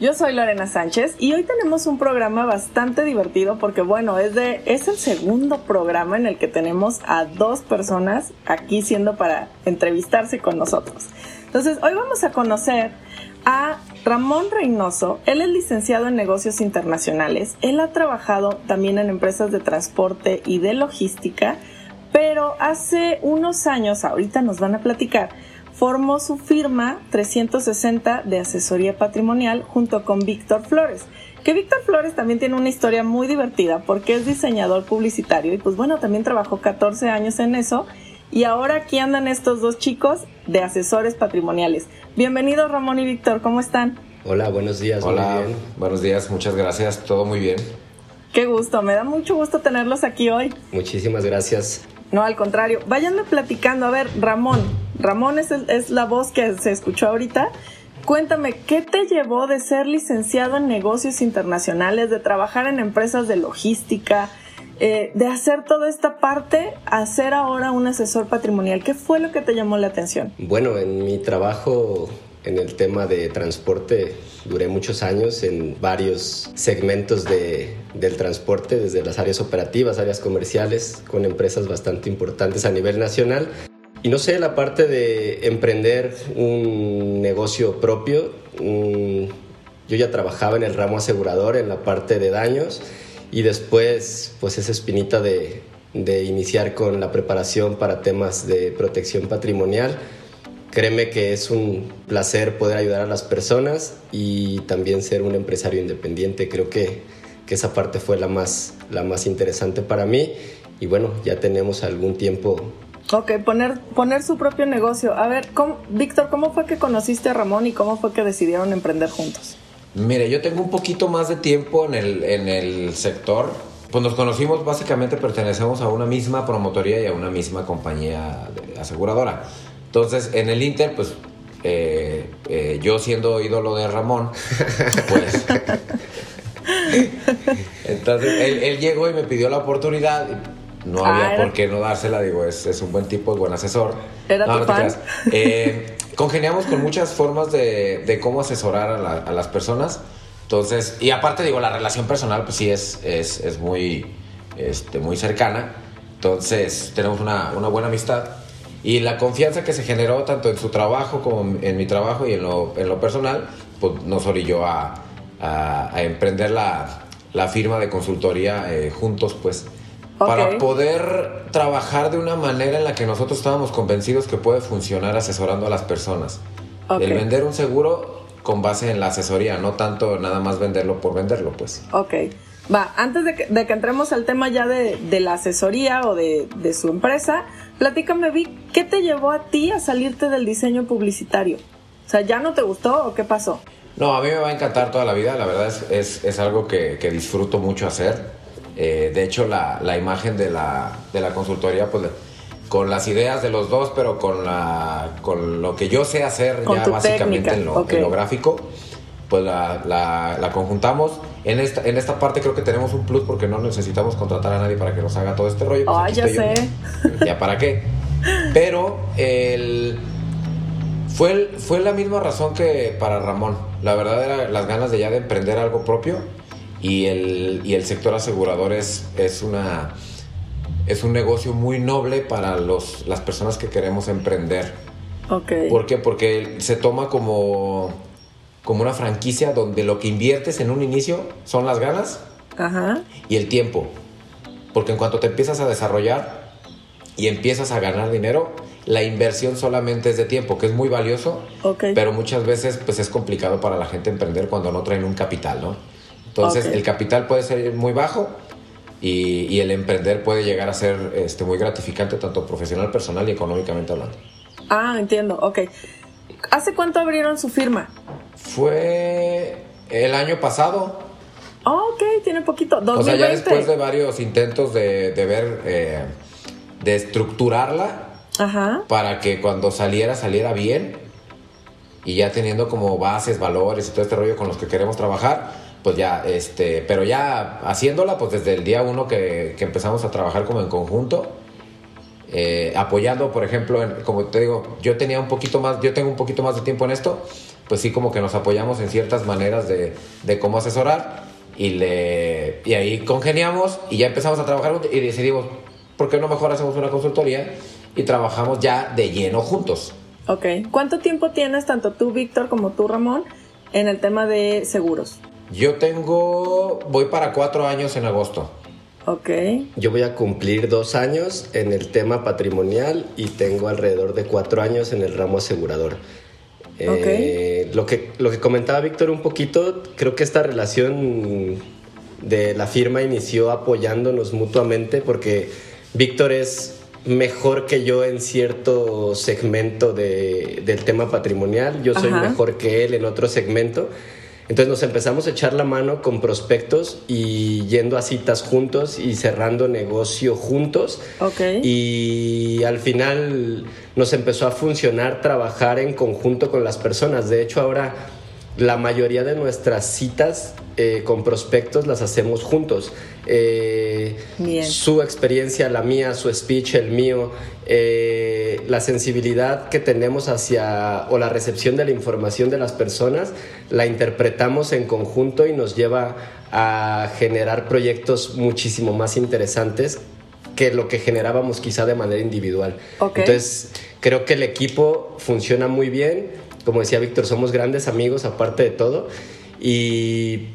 Yo soy Lorena Sánchez y hoy tenemos un programa bastante divertido porque bueno, es de es el segundo programa en el que tenemos a dos personas aquí siendo para entrevistarse con nosotros. Entonces, hoy vamos a conocer a Ramón Reynoso. Él es licenciado en negocios internacionales. Él ha trabajado también en empresas de transporte y de logística, pero hace unos años, ahorita nos van a platicar, formó su firma 360 de asesoría patrimonial junto con Víctor Flores. Que Víctor Flores también tiene una historia muy divertida porque es diseñador publicitario y pues bueno, también trabajó 14 años en eso y ahora aquí andan estos dos chicos de asesores patrimoniales. Bienvenidos Ramón y Víctor, ¿cómo están? Hola, buenos días. Hola, buenos días, muchas gracias, todo muy bien. Qué gusto, me da mucho gusto tenerlos aquí hoy. Muchísimas gracias. No, al contrario, váyanme platicando. A ver, Ramón, Ramón es, es la voz que se escuchó ahorita. Cuéntame, ¿qué te llevó de ser licenciado en negocios internacionales, de trabajar en empresas de logística, eh, de hacer toda esta parte, a ser ahora un asesor patrimonial? ¿Qué fue lo que te llamó la atención? Bueno, en mi trabajo en el tema de transporte duré muchos años en varios segmentos de, del transporte, desde las áreas operativas, áreas comerciales, con empresas bastante importantes a nivel nacional. Y no sé, la parte de emprender un negocio propio, yo ya trabajaba en el ramo asegurador, en la parte de daños, y después pues esa espinita de, de iniciar con la preparación para temas de protección patrimonial Créeme que es un placer poder ayudar a las personas y también ser un empresario independiente. Creo que, que esa parte fue la más, la más interesante para mí y bueno, ya tenemos algún tiempo. Ok, poner, poner su propio negocio. A ver, Víctor, ¿cómo fue que conociste a Ramón y cómo fue que decidieron emprender juntos? Mire, yo tengo un poquito más de tiempo en el, en el sector. Pues nos conocimos básicamente, pertenecemos a una misma promotoría y a una misma compañía aseguradora. Entonces, en el Inter, pues eh, eh, yo siendo ídolo de Ramón, pues. entonces él, llegó y me pidió la oportunidad. No había ah, por qué no dársela, digo, es, es, un buen tipo, es buen asesor. ¿Era no, tu eh, congeniamos con muchas formas de, de cómo asesorar a, a, las personas. Entonces, y aparte, digo, la relación personal, pues sí es, es, es muy, este, muy cercana. Entonces, tenemos una, una buena amistad. Y la confianza que se generó tanto en su trabajo como en mi trabajo y en lo, en lo personal, pues nos orilló a, a, emprender la, la, firma de consultoría eh, juntos, pues, para poder trabajar de una manera en la que nosotros estábamos convencidos que puede funcionar asesorando a las personas. El vender un seguro con base en la asesoría, no tanto nada más venderlo por venderlo, pues. Ok. Va, antes de que, de que entremos al tema ya de, de la asesoría o de, de, su empresa, platícame, Vic, ¿qué te llevó a ti a salirte del diseño publicitario? O sea, ¿ya no te gustó o qué pasó? No, a mí me va a encantar toda la vida, la verdad es, es, es algo que, que, disfruto mucho hacer. Eh, de hecho, la, la imagen de la, de la, consultoría, pues con las ideas de los dos, pero con, la, con lo que yo sé hacer ya básicamente en lo, en lo, gráfico, pues la, la conjuntamos en esta, en esta parte creo que tenemos un plus porque no necesitamos contratar a nadie para que nos haga todo este rollo. Pues ya sé. ¿Ya para qué? Pero el, fue, fue la misma razón que para Ramón. La verdad era las ganas de ya de emprender algo propio y el, y el sector asegurador es, es, una, es un negocio muy noble para los, las personas que queremos emprender. Okay. ¿Por qué? Porque se toma como como una franquicia donde lo que inviertes en un inicio son las ganas y el tiempo. Porque en cuanto te empiezas a desarrollar y empiezas a ganar dinero, la inversión solamente es de tiempo, que es muy valioso, pero muchas veces pues es complicado para la gente emprender cuando no traen un capital, ¿no? Entonces el capital puede ser muy bajo y, y, el emprender puede llegar a ser este, muy gratificante tanto profesional, personal y económicamente hablando. Ah, entiendo, ok. ¿Hace cuánto abrieron su firma? Fue el año pasado. Oh, ok, tiene poquito. 2020. O sea, ya después de varios intentos de, de ver, eh, de estructurarla Ajá. para que cuando saliera, saliera bien y ya teniendo como bases, valores y todo este rollo con los que queremos trabajar, pues ya, este, pero ya haciéndola, pues desde el día uno que, que empezamos a trabajar como en conjunto, eh, apoyando, por ejemplo, en- como te digo, yo tenía un poquito más, yo tengo un poquito más de tiempo en esto, pues sí como que nos apoyamos en ciertas maneras de, de cómo asesorar y le y ahí congeniamos y ya empezamos a trabajar y decidimos, ¿por qué no mejor hacemos una consultoría y trabajamos ya de lleno juntos? Ok. ¿Cuánto tiempo tienes, tanto tú, Víctor, como tú, Ramón, en el tema de seguros? Yo tengo, voy para cuatro años en agosto. Ok. Yo voy a cumplir dos años en el tema patrimonial y tengo alrededor de cuatro años en el ramo asegurador. Eh, lo, que, lo que comentaba Víctor un poquito, creo que esta relación de la firma inició apoyándonos mutuamente porque Víctor es mejor que yo en cierto segmento de- del tema patrimonial, yo soy Ajá. mejor que él en otro segmento. Entonces nos empezamos a echar la mano con prospectos y yendo a citas juntos y cerrando negocio juntos. Ok. Y al final nos empezó a funcionar trabajar en conjunto con las personas. De hecho, ahora la mayoría de nuestras citas eh, con prospectos las hacemos juntos. Eh. Su experiencia, la mía, su speech, el mío, eh, la sensibilidad que tenemos hacia o la recepción de la información de las personas, la interpretamos en conjunto y nos lleva a generar proyectos muchísimo más interesantes que lo que generábamos quizá de manera individual. Ok. Entonces, creo que el equipo funciona muy bien. Como decía Víctor, somos grandes amigos aparte de todo. Y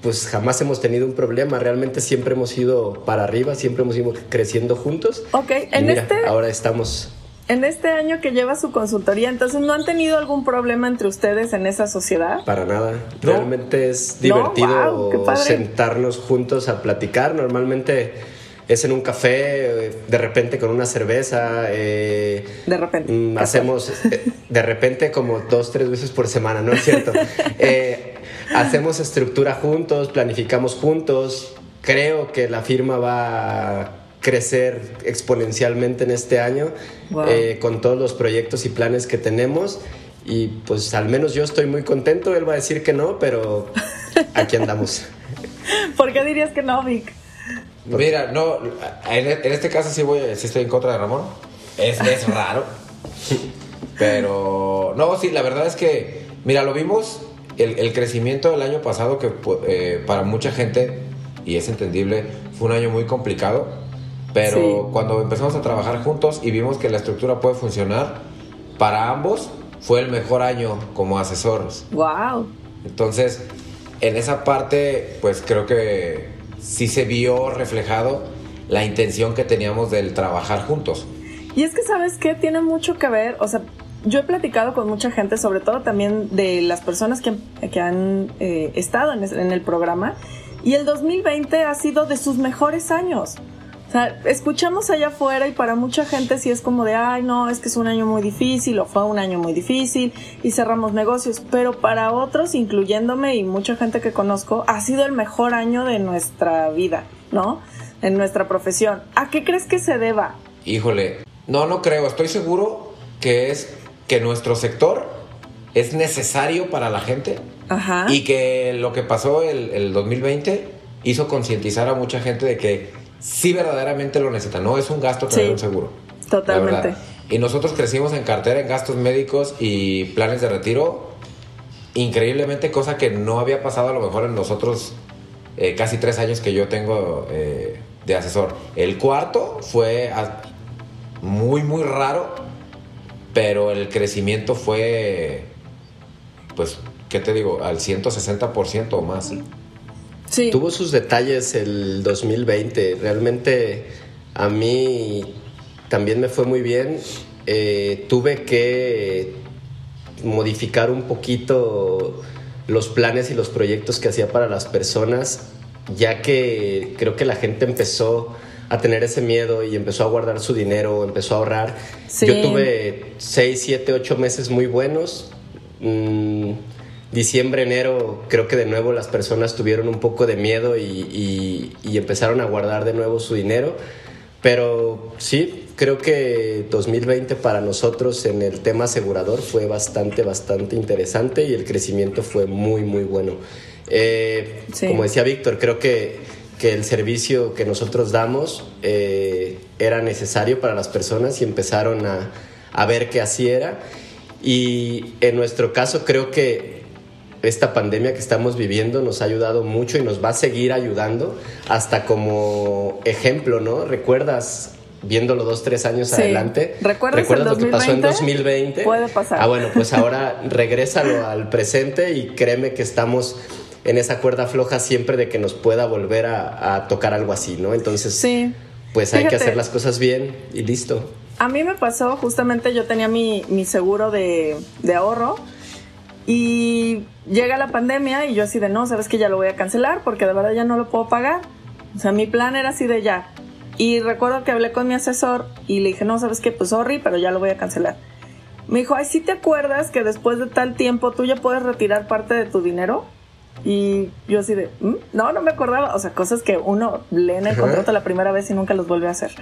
pues jamás hemos tenido un problema. Realmente siempre hemos ido para arriba, siempre hemos ido creciendo juntos. Ok, Y en mira, este- ahora estamos... En este año que lleva su consultoría, entonces, ¿no han tenido algún problema entre ustedes en esa sociedad? Para nada. No. Realmente es No, divertido wow, sentarnos juntos a platicar. Normalmente es en un café, de repente con una cerveza. eh, De repente. Mm, hacemos eh, de repente como dos, tres veces por semana, ¿no es cierto? Eh, hacemos estructura juntos, planificamos juntos. Creo que la firma va a crecer exponencialmente en este año Wow. eh, con todos los proyectos y planes que tenemos. Y pues al menos yo estoy muy contento. Él va a decir que no, pero aquí andamos. ¿Por qué dirías que no, Vic? Mira, no, en, en este caso sí voy, sí estoy en contra de Ramón. Es, es raro. Pero, no, sí, la verdad es que, mira, lo vimos, el, el crecimiento del año pasado, que eh, para mucha gente, y es entendible, fue un año muy complicado. Pero Sí. cuando empezamos a trabajar juntos y vimos que la estructura puede funcionar, para ambos fue el mejor año como asesores. Wow. Entonces, en esa parte, pues creo que sí se vio reflejado la intención que teníamos del trabajar juntos. Y es que, ¿sabes qué? Tiene mucho que ver, o sea, yo he platicado con mucha gente, sobre todo también de las personas que, que han eh, estado en, en el programa, y el 2020 ha sido de sus mejores años. O sea, escuchamos allá afuera y para mucha gente sí es como de, ay, no, es que es un año muy difícil o fue un año muy difícil y cerramos negocios, pero para otros, incluyéndome y mucha gente que conozco, ha sido el mejor año de nuestra vida, ¿no? En nuestra profesión. ¿A qué crees que se deba? Híjole, no, no creo, estoy seguro que es que nuestro sector es necesario para la gente Ajá. y que lo que pasó el, el 2020 hizo concientizar a mucha gente de que sí verdaderamente lo necesita, no es un gasto tener Sí, un seguro. totalmente. Y nosotros crecimos en cartera en gastos médicos y planes de retiro increíblemente, cosa que no había pasado a lo mejor en los otros eh, casi tres años que yo tengo eh, de asesor. El cuarto fue muy, muy raro, pero el crecimiento fue, pues, ¿qué te digo? Al 160% o más. Sí. Tuvo sus detalles el 2020. Realmente a mí también me fue muy bien. Eh, tuve que modificar un poquito los planes y los proyectos que hacía para las personas, ya que creo que la gente empezó a tener ese miedo y empezó a guardar su dinero, empezó a ahorrar. Sí. Yo tuve 6, 7, 8 meses muy buenos. Mm, diciembre, enero, creo que de nuevo las personas tuvieron un poco de miedo y, y empezaron a guardar de nuevo su dinero. Pero sí, creo que 2020 para nosotros en el tema asegurador fue bastante, bastante interesante y el crecimiento fue muy, muy bueno. Eh, como decía Víctor, creo que, que, el servicio que nosotros damos eh, era necesario para las personas y empezaron a, a ver que así era. Y en nuestro caso creo que esta pandemia que estamos viviendo nos ha ayudado mucho y nos va a seguir ayudando hasta como ejemplo, ¿no? ¿Recuerdas viéndolo dos, tres años adelante. ¿Recuerdas, lo que pasó en 2020? Puede pasar. Ah, bueno, pues ahora regrésalo al presente y créeme que estamos en esa cuerda floja siempre de que nos pueda volver a, tocar algo así, ¿no? Entonces, sí. pues hay que hacer las cosas bien y listo. A mí me pasó, justamente yo tenía mi, mi seguro de, de ahorro y llega la pandemia y yo así de no, sabes que ya lo voy a cancelar porque de verdad ya no lo puedo pagar. O sea, mi plan era así de ya. Y recuerdo que hablé con mi asesor y le dije, no, sabes qué, pues sorry, pero ya lo voy a cancelar. Me dijo, ay, ¿sí te acuerdas que después de tal tiempo tú ya puedes retirar parte de tu dinero? Y yo así de, ¿Mm? no, no me acordaba. O sea, cosas que uno lee en el contrato la primera vez y nunca los vuelve a hacer.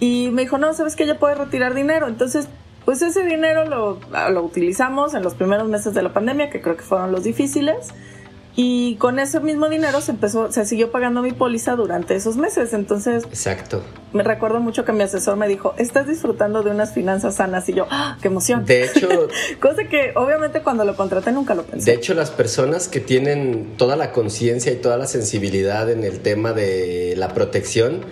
Y me dijo, no, sabes que ya puedes retirar dinero. Entonces pues ese dinero lo, lo utilizamos en los primeros meses de la pandemia, que creo que fueron los difíciles. Y con ese mismo dinero se empezó, se siguió pagando mi póliza durante esos meses. Entonces, exacto. Me recuerdo mucho que mi asesor me dijo, estás disfrutando de unas finanzas sanas. Y yo, ¡ah, qué emoción! De hecho, cosa que obviamente cuando lo contraté nunca lo pensé. De hecho, las personas que tienen toda la conciencia y toda la sensibilidad en el tema de la protección,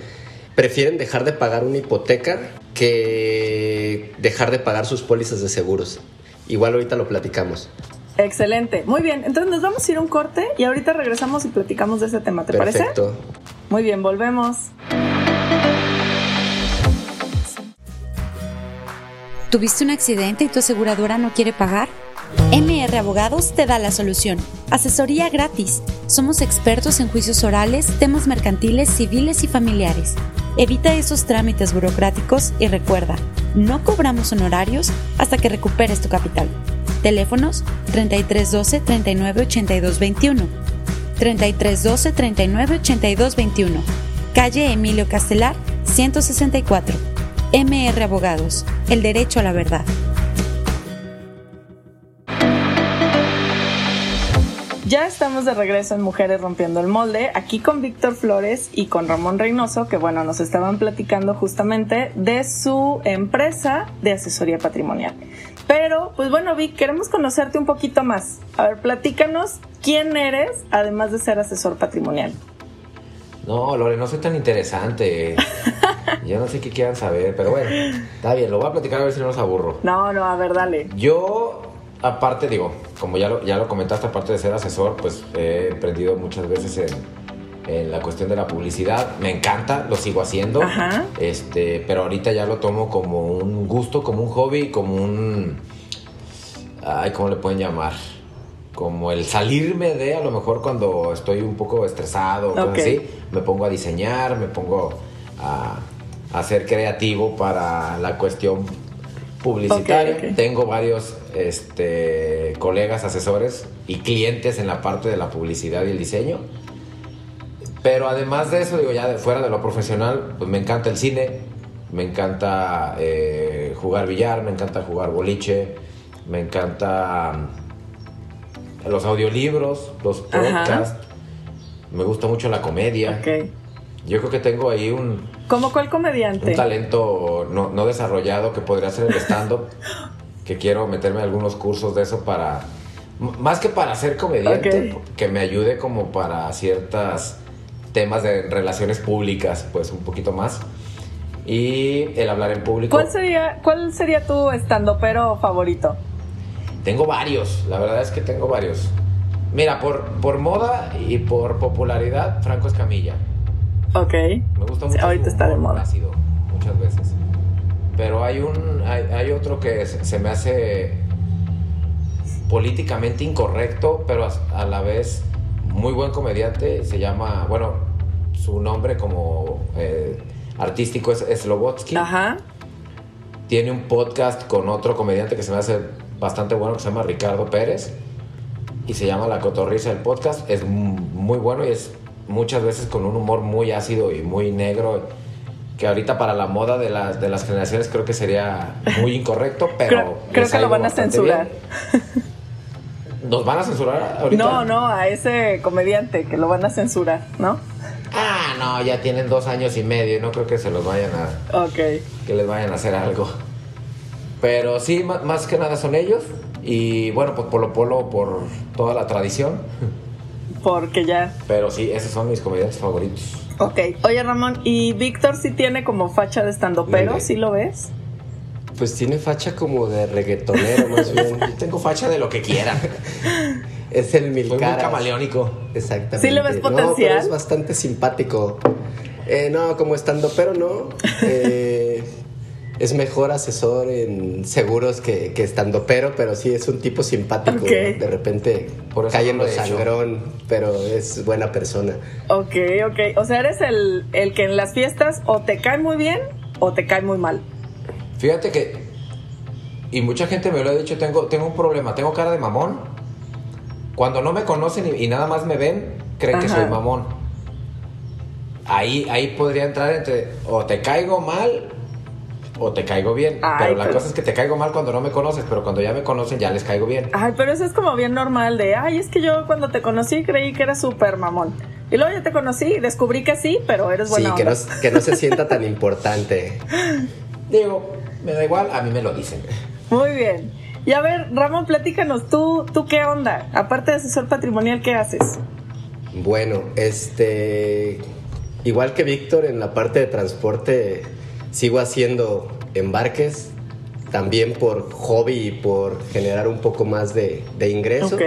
prefieren dejar de pagar una hipoteca que dejar de pagar sus pólizas de seguros. Igual ahorita lo platicamos. Excelente, muy bien. Entonces nos vamos a ir a un corte y ahorita regresamos y platicamos de ese tema, ¿te parece? Perfecto. Muy bien, volvemos. ¿Tuviste un accidente y tu aseguradora no quiere pagar? MR Abogados te da la solución. Asesoría gratis. Somos expertos en juicios orales, temas mercantiles, civiles y familiares. Evita esos trámites burocráticos y recuerda, no cobramos honorarios hasta que recuperes tu capital. Teléfonos 3312 398221 3312 398221 Calle Emilio Castelar 164. MR Abogados. El derecho a la verdad. Ya estamos de regreso en Mujeres Rompiendo el Molde, aquí con Víctor Flores y con Ramón Reynoso, que bueno, nos estaban platicando justamente de su empresa de asesoría patrimonial. Pero, pues bueno, Vic, queremos conocerte un poquito más. A ver, platícanos quién eres, además de ser asesor patrimonial. No, Lore, no soy tan interesante. Yo no sé qué quieran saber, pero bueno, está bien, lo voy a platicar a ver si no los aburro. No, no, a ver, dale. Yo aparte, digo, como ya lo, ya lo comentaste, aparte de ser asesor, pues he emprendido muchas veces en, en la cuestión de la publicidad. Me encanta, lo sigo haciendo. Este, pero ahorita ya lo tomo como un gusto, como un hobby, como un. Ay, ¿cómo le pueden llamar? Como el salirme de, a lo mejor cuando estoy un poco estresado o así, me pongo a diseñar, me pongo a, a ser creativo para la cuestión publicitaria. Tengo varios este, colegas asesores y clientes en la parte de la publicidad y el diseño. Pero además de eso, digo, ya de fuera de lo profesional, pues me encanta el cine, me encanta eh, jugar billar, me encanta jugar boliche, me encanta mm, los audiolibros, los podcasts, me gusta mucho la comedia. Yo creo que tengo ahí un... ¿Cómo cuál comediante? Un talento no, no desarrollado que podría ser el stand-up, que quiero meterme algunos cursos de eso para... Más que para ser comediante, que me ayude como para ciertas temas de relaciones públicas, pues un poquito más. Y el hablar en público. ¿Cuál sería, cuál sería tu stand-upero favorito? Tengo varios, la verdad es que tengo varios. Mira, por, por moda y por popularidad, Franco Escamilla. Ok. Me gusta mucho. ahorita está de moda. Ácido, muchas veces. Pero hay un. Hay, otro que se me hace políticamente incorrecto, pero a, la vez muy buen comediante. Se llama. Bueno, su nombre como eh, artístico es Slobotsky. Ajá. Tiene un podcast con otro comediante que se me hace bastante bueno que se llama Ricardo Pérez. y se llama La Cotorriza el podcast. Es muy bueno y es muchas veces con un humor muy ácido y muy negro que ahorita para la moda de las, de las generaciones creo que sería muy incorrecto, pero... creo, que lo van a censurar. ¿Nos van a censurar ahorita? No, no, a ese comediante que lo van a censurar, ¿no? Ah, no, ya tienen dos años y medio y no creo que se los vayan a... Ok. Que les vayan a hacer algo. Pero sí, más, que nada son ellos. Y bueno, pues Polo Polo por toda la tradición. Porque ya. Pero sí, esos son mis comediantes favoritos. Ok. Oye, Ramón, ¿y Víctor sí tiene como facha de estando pero? ¿Sí lo ves? Pues tiene facha como de reggaetonero, más bien. Yo tengo facha de lo que quiera. es el mil Muy camaleónico. Exactamente. ¿Sí lo ves potencial? No, es bastante simpático. Eh, no, como estando pero no. Eh, es mejor asesor en seguros que, estando pero, pero sí es un tipo simpático. De repente Por cae en los sangrón, pero es buena persona. Ok, ok. O sea, eres el, el que en las fiestas o te cae muy bien o te cae muy mal. Fíjate que, y mucha gente me lo ha dicho, tengo, tengo un problema, tengo cara de mamón. Cuando no me conocen y, nada más me ven, creen que soy mamón. Ahí, ahí podría entrar entre o te caigo mal o te caigo bien. pero la cosa es que te caigo mal cuando no me conoces, pero cuando ya me conocen ya les caigo bien. Ay, pero eso es como bien normal de, ay, es que yo cuando te conocí creí que eras súper mamón. Y luego ya te conocí y descubrí que sí, pero eres buena Sí, que no, que no se sienta tan importante. Digo, me da igual, a mí me lo dicen. Muy bien. Y a ver, Ramón, platícanos, ¿tú, tú qué onda? Aparte de asesor patrimonial, ¿qué haces? Bueno, este... Igual que Víctor, en la parte de transporte sigo haciendo embarques, también por hobby y por generar un poco más de, ingreso.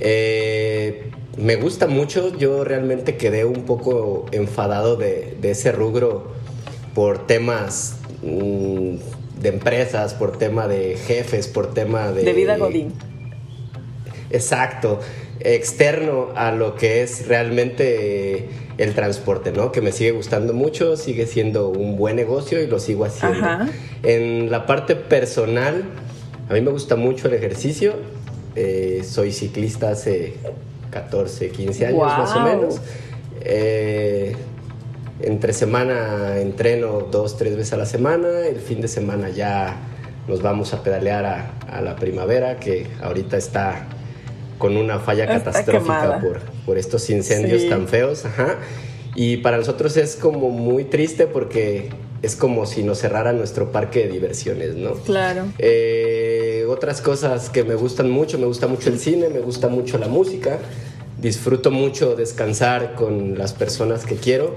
Eh, me gusta mucho, yo realmente quedé un poco enfadado de, ese rubro por temas mm, de empresas, por tema de jefes, por tema de... De vida Godín. Exacto, externo a lo que es realmente el transporte, ¿no? Que me sigue gustando mucho, sigue siendo un buen negocio y lo sigo haciendo. En la parte personal, a mí me gusta mucho el ejercicio. Eh, soy ciclista hace 14, 15 años más o menos. Eh, entre semana entreno dos, tres veces a la semana. El fin de semana ya nos vamos a pedalear a, la primavera, que ahorita está con una falla catastrófica por, por, estos incendios tan feos. Y para nosotros es como muy triste porque es como si nos cerrara nuestro parque de diversiones, ¿no? Claro. Eh, otras cosas que me gustan mucho, me gusta mucho el cine, me gusta mucho la música, disfruto mucho descansar con las personas que quiero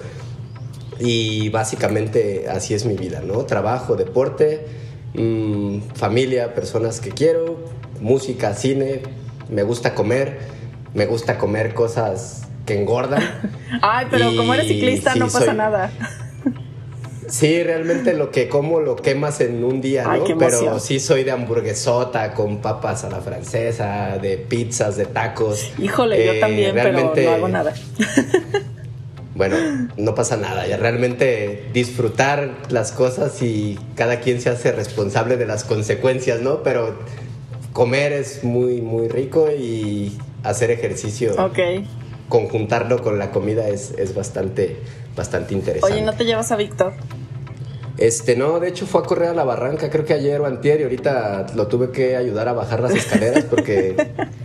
y básicamente así es mi vida, ¿no? Trabajo, deporte, mm, familia, personas que quiero, música, cine, me gusta comer, me gusta comer cosas que engordan. Ay, pero como eres ciclista no pasa nada. Sí, realmente lo que como lo quemas en un día, ¿no? Pero sí soy de hamburguesota con papas a la francesa, de pizzas, de tacos. Híjole, yo eh, también, pero no hago nada. bueno, no pasa nada. Ya realmente disfrutar las cosas y cada quien se hace responsable de las consecuencias, ¿no? Pero comer es muy, muy rico y hacer ejercicio. Ok. Conjuntarlo con la comida es, bastante, bastante interesante. Oye, ¿no te llevas a Víctor? Este, no, de hecho fue a correr a la barranca, creo que ayer o antier, y ahorita lo tuve que ayudar a bajar las escaleras porque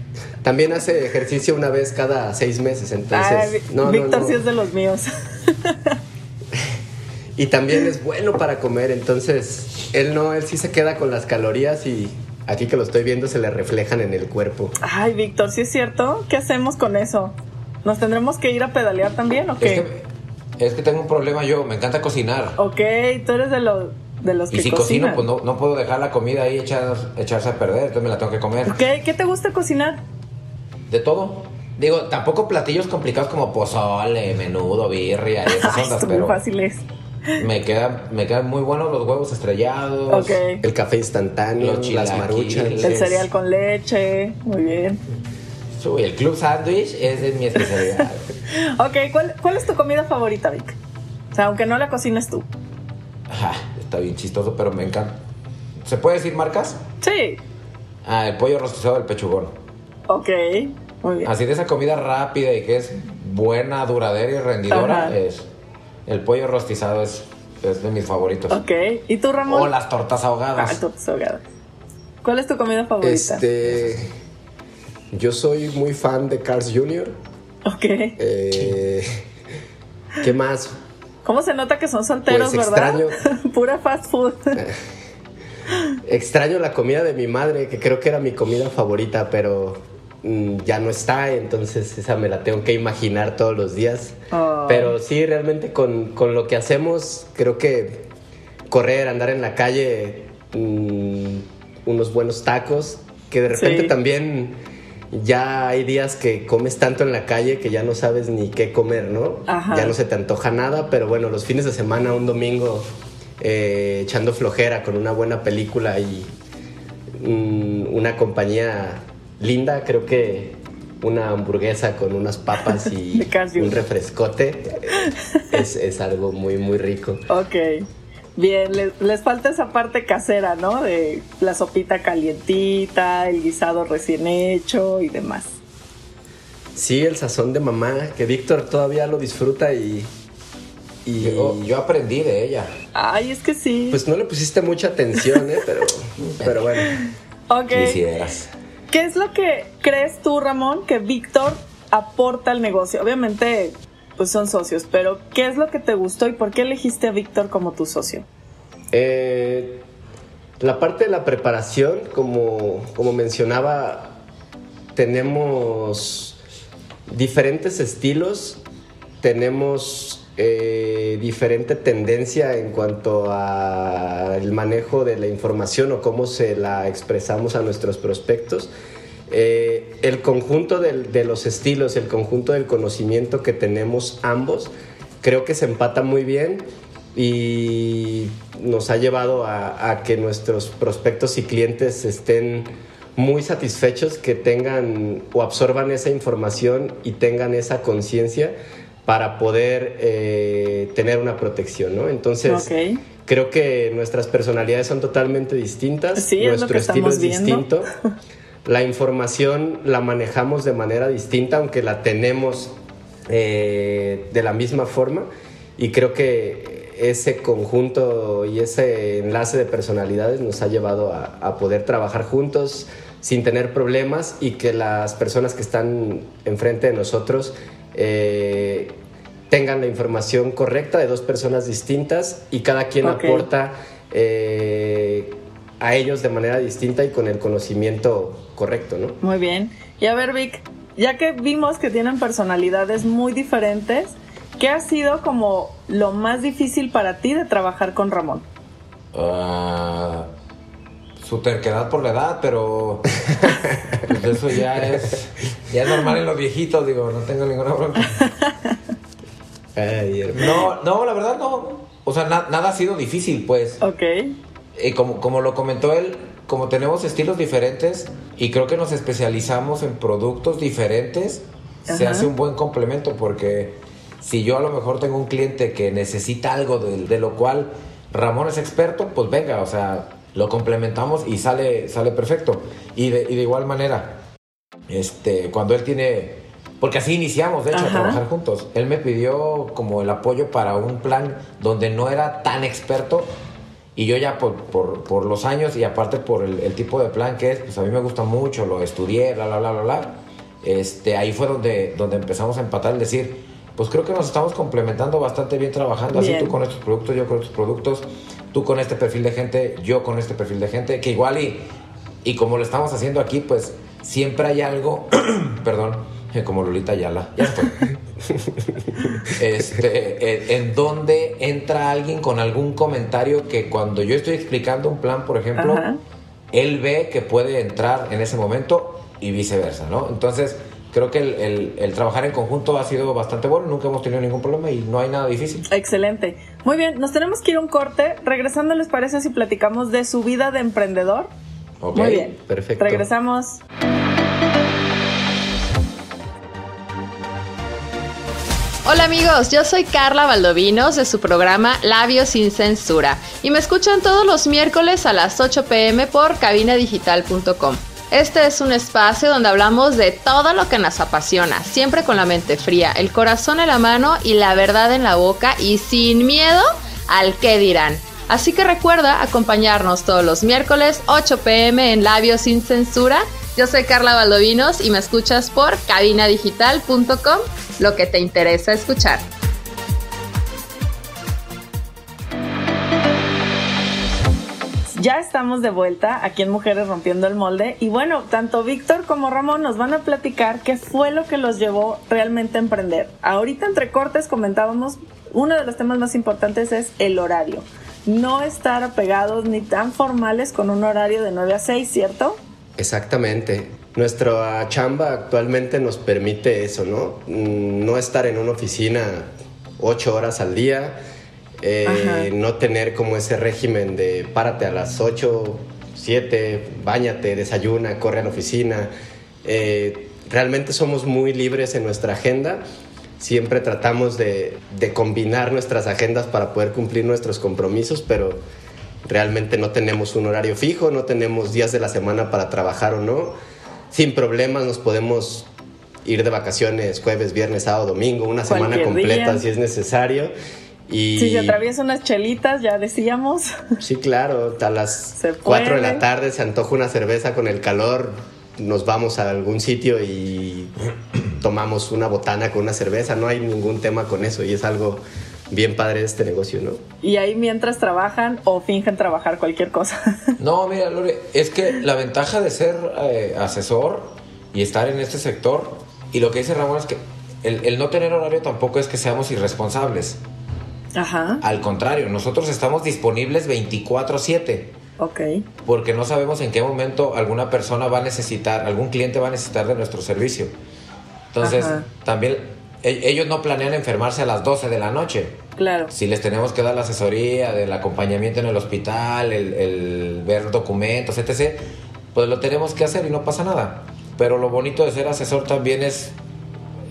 también hace ejercicio una vez cada seis meses, entonces... no, Víctor sí es de los míos. y también es bueno para comer, entonces él no, él sí se queda con las calorías y aquí que lo estoy viendo se le reflejan en el cuerpo. Ay, Víctor, ¿sí es cierto? ¿Qué hacemos con eso? ¿Nos tendremos que ir a pedalear también o qué? Es que, tengo un problema yo, me encanta cocinar. Ok, tú eres de, los de los y si cocino, pues no, puedo dejar la comida ahí echarse a perder, entonces me la tengo que comer. ¿Qué, ¿Qué te gusta cocinar? De todo. Digo, tampoco platillos complicados como pozole, menudo, birria y esas cosas, pero... fáciles. Me, queda, me quedan muy buenos los huevos estrellados. El café instantáneo, las maruchas. El cereal con leche. Muy bien. Uy, el club sandwich es mi especialidad. ok, ¿cuál, ¿cuál es tu comida favorita, Vic? O sea, aunque no la cocines tú. está bien chistoso, pero me encanta. ¿Se puede decir marcas? Sí. Ah, el pollo rostizado del pechugón. Ok. así de esa comida rápida y que es buena, duradera y rendidora, es el pollo rostizado es, es de mis favoritos. Ok, ¿y tú, Ramón? O las tortas ahogadas. Ah, tortas ahogadas. ¿Cuál es tu comida favorita? Este, yo soy muy fan de Cars Jr. Ok. Eh, ¿Qué más? ¿Cómo se nota que son solteros, Pues verdad? extraño. Pura fast food. Extraño la comida de mi madre, que creo que era mi comida favorita, pero ya no está, entonces esa me la tengo que imaginar todos los días. Ay. Pero sí, realmente con, con lo que hacemos, creo que correr, andar en la calle, mm, unos buenos tacos, que de repente Sí. también ya hay días que comes tanto en la calle que ya no sabes ni qué comer, ¿no? Ajá. Ya no se te antoja nada, pero bueno, los fines de semana, un domingo, eh, echando flojera con una buena película y mm, una compañía linda, creo que una hamburguesa con unas papas y un refrescote es, es algo muy, muy rico. Ok. Bien, le- les, falta esa parte casera, ¿no? De la sopita calientita, el guisado recién hecho y demás. Sí, el sazón de mamá, que Víctor todavía lo disfruta y... y Yo, yo aprendí de ella. Ay, es que sí. pues no le pusiste mucha atención, ¿eh? Pero, pero bueno. ok. Quisieras. ¿Qué es lo que crees tú, Ramón, que Víctor aporta al negocio? Obviamente, pues son socios, pero ¿qué es lo que te gustó y por qué elegiste a Víctor como tu socio? Eh, la parte de la preparación, como, como mencionaba, tenemos diferentes estilos, tenemos eh, diferente tendencia en cuanto al manejo de la información o cómo se la expresamos a nuestros prospectos. Eh, el conjunto del- de los estilos, el conjunto del conocimiento que tenemos ambos, creo que se empata muy bien y nos ha llevado a, a que nuestros prospectos y clientes estén muy satisfechos, que tengan o absorban esa información y tengan esa conciencia para poder eh, tener una protección, ¿no? Entonces, Ok. creo que nuestras personalidades son totalmente distintas, Sí, es nuestro que estilo es viendo. distinto. La información la manejamos de manera distinta, aunque la tenemos eh, de la misma forma. Y creo que ese conjunto y ese enlace de personalidades nos ha llevado a, a poder trabajar juntos sin tener problemas y que las personas que están enfrente de nosotros eh, tengan la información correcta de dos personas distintas y cada quien aporta eh, a ellos de manera distinta y con el conocimiento correcto, ¿no? Muy bien. Y a ver, Vic, ya que vimos que tienen personalidades muy diferentes, ¿qué ha sido como lo más difícil para ti de trabajar con Ramón? Ah, su terquedad por la edad, pero pues eso ya es, ya es normal en los viejitos, digo, no tengo ninguna bronca. Ay. No, no, la verdad no. O sea, na- nada ha sido difícil, pues. Ok. Y como, como lo comentó él, como tenemos estilos diferentes y creo que nos especializamos en productos diferentes, se hace un buen complemento porque si yo a lo mejor tengo un cliente que necesita algo de, de lo cual Ramón es experto, pues venga, o sea, lo complementamos y sale, sale perfecto. Y de, y de igual manera, este, cuando él tiene... Porque así iniciamos, de hecho, Ajá. a trabajar juntos. Él me pidió como el apoyo para un plan donde no era tan experto y yo ya por, por, por los años y aparte por el, el tipo de plan que es, pues a mí me gusta mucho, lo estudié, bla, bla, bla, bla, bla. Este, ahí fue donde, donde empezamos a empatar, el decir, pues creo que nos estamos complementando bastante bien trabajando, Bien. así tú con estos productos, yo con estos productos, tú con este perfil de gente, yo con este perfil de gente, que igual y, y como lo estamos haciendo aquí, pues siempre hay algo, perdón, como Lolita Ayala, ya fue. este, en, en donde entra alguien con algún comentario que cuando yo estoy explicando un plan, por ejemplo, Ajá. él ve que puede entrar en ese momento y viceversa, ¿no? Entonces, creo que el, el- el trabajar en conjunto ha sido bastante bueno, nunca hemos tenido ningún problema y no hay nada difícil. Excelente. Muy bien, nos tenemos que ir a un corte. Regresando, ¿les parece si platicamos de su vida de emprendedor? ¿ok? Muy bien. perfecto. Regresamos. Hola amigos, yo soy Carla Valdovinos de su programa Labios sin Censura y me escuchan todos los miércoles a las 8 pm por cabinadigital.com. Este es un espacio donde hablamos de todo lo que nos apasiona, siempre con la mente fría, el corazón en la mano y la verdad en la boca y sin miedo al qué dirán. Así que recuerda acompañarnos todos los miércoles 8 pm en Labios sin Censura. Yo soy Carla Valdovinos y me escuchas por cabinadigital.com, lo que te interesa escuchar. Ya estamos de vuelta aquí en Mujeres Rompiendo el Molde y bueno, tanto Víctor como Ramón nos van a platicar qué fue lo que los llevó realmente a emprender. Ahorita entre cortes comentábamos, uno de los temas más importantes es el horario. No estar apegados ni tan formales con un horario de 9 a 6, ¿cierto? Exactamente. Nuestra chamba actualmente nos permite eso, ¿no? Mm, no estar en una oficina ocho horas al día, eh, no tener como ese régimen de párate a las 8, 7, bañate, desayuna, corre a la oficina. Eh, realmente somos muy libres en nuestra agenda. Siempre tratamos de, de, combinar nuestras agendas para poder cumplir nuestros compromisos, pero realmente no tenemos un horario fijo, no tenemos días de la semana para trabajar o no. Sin problemas nos podemos ir de vacaciones jueves, viernes, sábado, domingo, una semana completa si es necesario. Y... Si se atraviesa unas chelitas, ya decíamos. Sí, claro, a las 4 de la tarde se antoja una cerveza con el calor, nos vamos a algún sitio y tomamos una botana con una cerveza, no hay ningún tema con eso y es algo bien padre de este negocio, ¿no? Y ahí mientras trabajan o fingen trabajar cualquier cosa. no, mira, Lore, es que la ventaja de ser eh, asesor y estar en este sector, y lo que dice Ramón es que el, el no tener horario tampoco es que seamos irresponsables. Ajá. Al contrario, nosotros estamos disponibles 24/7. Ok. Porque no sabemos en qué momento alguna persona va a necesitar, algún cliente va a necesitar de nuestro servicio. Entonces, también e, ellos no planean enfermarse a las 12 de la noche. Claro. Si les tenemos que dar la asesoría del acompañamiento en el hospital, el, el ver documentos, etc., pues lo tenemos que hacer y no pasa nada. Pero lo bonito de ser asesor también es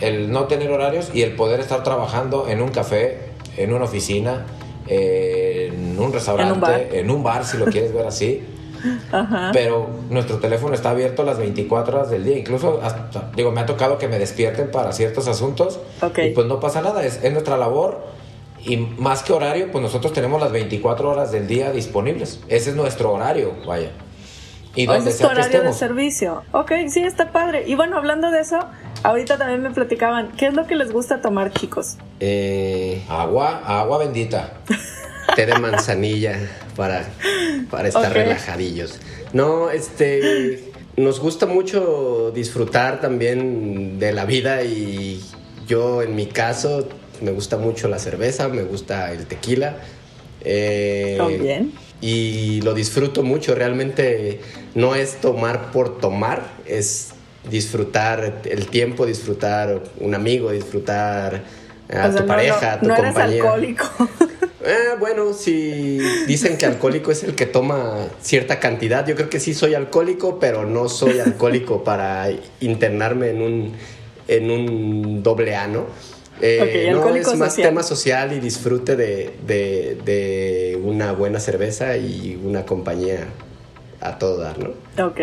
el no tener horarios y el poder estar trabajando en un café, en una oficina, en un restaurante, en un bar, si lo quieres ver así. Pero nuestro teléfono está abierto las 24 horas del día. Incluso, digo, me ha tocado que me despierten para ciertos asuntos. Y pues no pasa nada, es, nuestra labor. Y más que horario, pues nosotros tenemos las 24 horas del día disponibles. Ese es nuestro horario, vaya. Y es tu horario de servicio. Ok, sí, está padre. Y bueno, hablando de eso, Ahorita también me platicaban, ¿qué es lo que les gusta tomar, chicos? Eh, agua, agua bendita. Té de manzanilla para, para estar relajadillos. No, este, nos gusta mucho disfrutar también de la vida y yo en mi caso me gusta mucho la cerveza, me gusta el tequila. Eh, bien. Y lo disfruto mucho, realmente no es tomar por tomar, es disfrutar el tiempo, disfrutar un amigo, disfrutar a tu pareja, tu no compañía. Eres alcohólico. Eh, bueno, si dicen que alcohólico es el que toma cierta cantidad, yo creo que sí soy alcohólico, pero no soy alcohólico para internarme en un, en un doble ano. Eh, no, es más tema social y disfrute de, de, de, una buena cerveza y una compañía a todo dar, ¿no? Ok.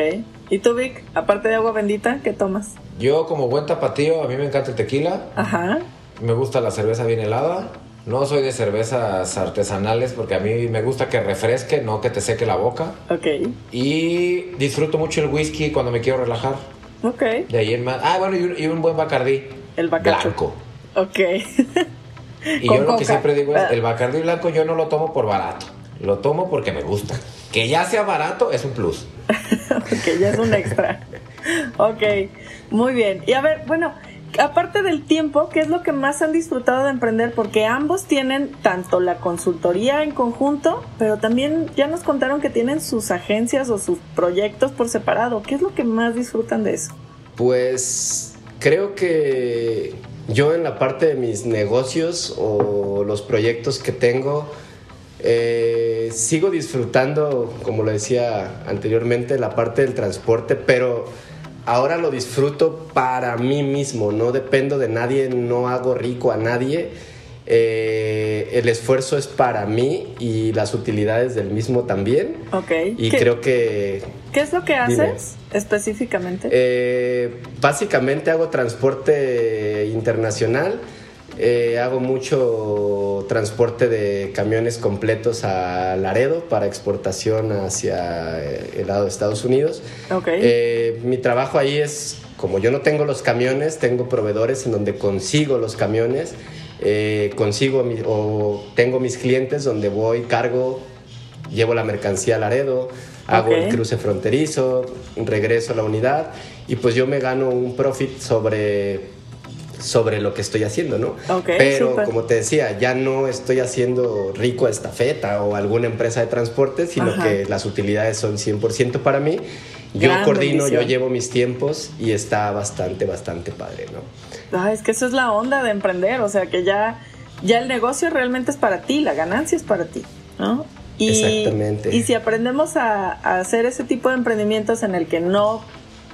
¿Y tú, Vic, aparte de agua bendita, qué tomas? Yo, como buen tapatío, a mí me encanta el tequila. Ajá. Me gusta la cerveza bien helada. No soy de cervezas artesanales porque a mí me gusta que refresque, no que te seque la boca. Ok. Y disfruto mucho el whisky cuando me quiero relajar. Ok. De ahí en más. Ah, bueno, y un, buen bacardí. El bacardí. Blanco. Ok. y yo lo que siempre digo es: ah. el bacardí blanco yo no lo tomo por barato. Lo tomo porque me gusta. Que ya sea barato es un plus. que ya es un extra. ok, muy bien. Y a ver, bueno, aparte del tiempo, ¿qué es lo que más han disfrutado de emprender? Porque ambos tienen tanto la consultoría en conjunto, pero también ya nos contaron que tienen sus agencias o sus proyectos por separado. ¿Qué es lo que más disfrutan de eso? Pues creo que yo en la parte de mis negocios o los proyectos que tengo, eh, sigo disfrutando, como lo decía anteriormente, la parte del transporte, pero ahora lo disfruto para mí mismo, no dependo de nadie, no hago rico a nadie. Eh, el esfuerzo es para mí y las utilidades del mismo también. Okay. Y creo que ¿Qué es lo que haces específicamente? Eh, básicamente hago transporte internacional. Eh, hago mucho transporte de camiones completos a Laredo para exportación hacia el lado de Estados Unidos. Okay. mi trabajo ahí es, como yo no tengo los camiones, tengo proveedores en donde consigo los camiones, consigo o tengo mis clientes donde voy, cargo, llevo la mercancía a Laredo, hago el cruce fronterizo, regreso a la unidad y pues yo me gano un profit sobre sobre lo que estoy haciendo, ¿no? Pero como te decía, ya no estoy haciendo rico a estafeta o alguna empresa de transporte, sino que las utilidades son 100% para mí. Yo coordino, yo llevo mis tiempos y está bastante, bastante padre, ¿no? Ah, es que eso es la onda de emprender, o sea que ya, ya el negocio realmente es para ti, la ganancia es para ti, ¿no? Y, Exactamente. Y si aprendemos a, hacer ese tipo de emprendimientos en el que no